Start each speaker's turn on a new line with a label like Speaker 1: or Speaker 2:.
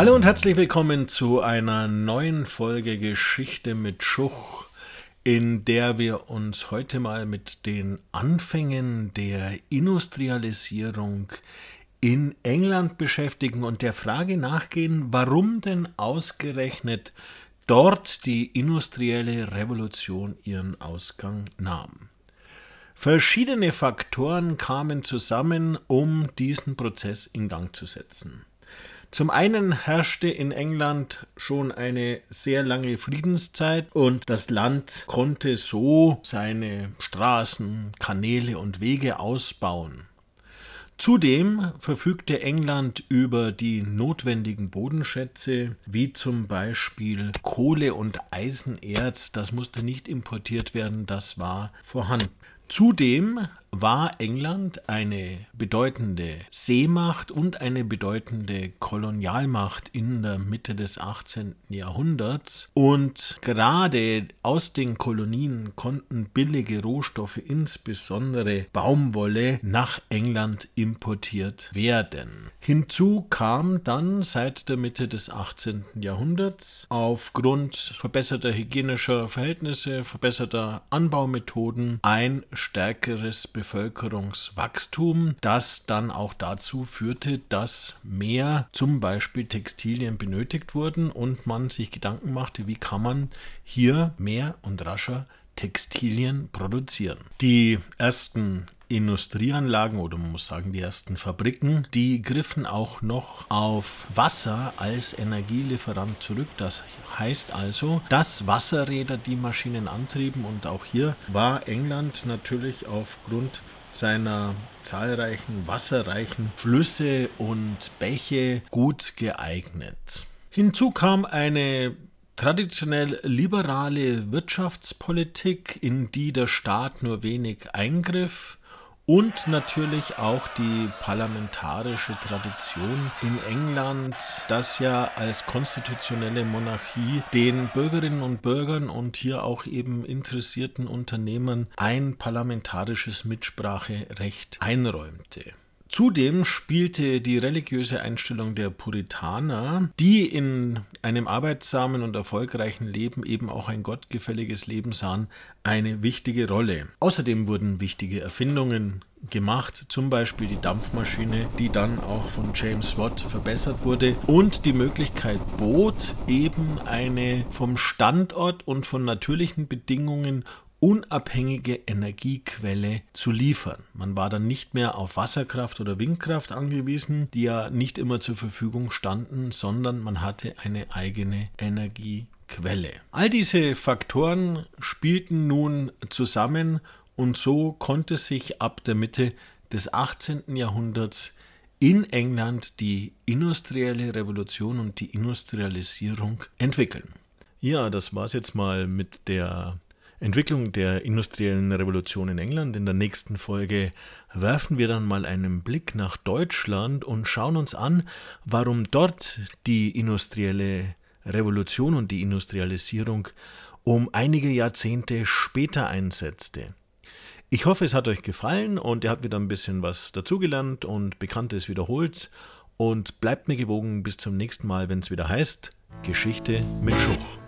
Speaker 1: Hallo und herzlich willkommen zu einer neuen Folge Geschichte mit Schuch, in der wir uns heute mal mit den Anfängen der Industrialisierung in England beschäftigen und der Frage nachgehen, warum denn ausgerechnet dort die industrielle Revolution ihren Ausgang nahm. Verschiedene Faktoren kamen zusammen, um diesen Prozess in Gang zu setzen. Zum einen herrschte in England schon eine sehr lange Friedenszeit und das Land konnte so seine Straßen, Kanäle und Wege ausbauen. Zudem verfügte England über die notwendigen Bodenschätze, wie zum Beispiel Kohle und Eisenerz. Das musste nicht importiert werden, das war vorhanden. Zudem war England eine bedeutende Seemacht und eine bedeutende Kolonialmacht in der Mitte des 18. Jahrhunderts. Und gerade aus den Kolonien konnten billige Rohstoffe, insbesondere Baumwolle, nach England importiert werden. Hinzu kam dann seit der Mitte des 18. Jahrhunderts aufgrund verbesserter hygienischer Verhältnisse, verbesserter Anbaumethoden ein stärkeres Bevölkerungswachstum, das dann auch dazu führte, dass mehr zum Beispiel Textilien benötigt wurden und man sich Gedanken machte, wie kann man hier mehr und rascher Textilien produzieren. Die ersten Industrieanlagen oder man muss sagen die ersten Fabriken, die griffen auch noch auf Wasser als Energielieferant zurück. Das heißt also, dass Wasserräder die Maschinen antrieben und auch hier war England natürlich aufgrund seiner zahlreichen wasserreichen Flüsse und Bäche gut geeignet. Hinzu kam eine traditionell liberale Wirtschaftspolitik, in die der Staat nur wenig eingriff und natürlich auch die parlamentarische Tradition in England, das ja als konstitutionelle Monarchie den Bürgerinnen und Bürgern und hier auch eben interessierten Unternehmern ein parlamentarisches Mitspracherecht einräumte. Zudem spielte die religiöse Einstellung der Puritaner, die in einem arbeitsamen und erfolgreichen Leben eben auch ein gottgefälliges Leben sahen, eine wichtige Rolle. Außerdem wurden wichtige Erfindungen gemacht, zum Beispiel die Dampfmaschine, die dann auch von James Watt verbessert wurde und die Möglichkeit bot, eben eine vom Standort und von natürlichen Bedingungen unabhängige Energiequelle zu liefern. Man war dann nicht mehr auf Wasserkraft oder Windkraft angewiesen, die ja nicht immer zur Verfügung standen, sondern man hatte eine eigene Energiequelle. All diese Faktoren spielten nun zusammen und so konnte sich ab der Mitte des 18. Jahrhunderts in England die industrielle Revolution und die Industrialisierung entwickeln. Ja, das war es jetzt mal mit der Entwicklung der industriellen Revolution in England. In der nächsten Folge werfen wir dann mal einen Blick nach Deutschland und schauen uns an, warum dort die industrielle Revolution und die Industrialisierung um einige Jahrzehnte später einsetzte. Ich hoffe, es hat euch gefallen und ihr habt wieder ein bisschen was dazugelernt und Bekanntes wiederholt. Und bleibt mir gewogen bis zum nächsten Mal, wenn es wieder heißt Geschichte mit Schuch.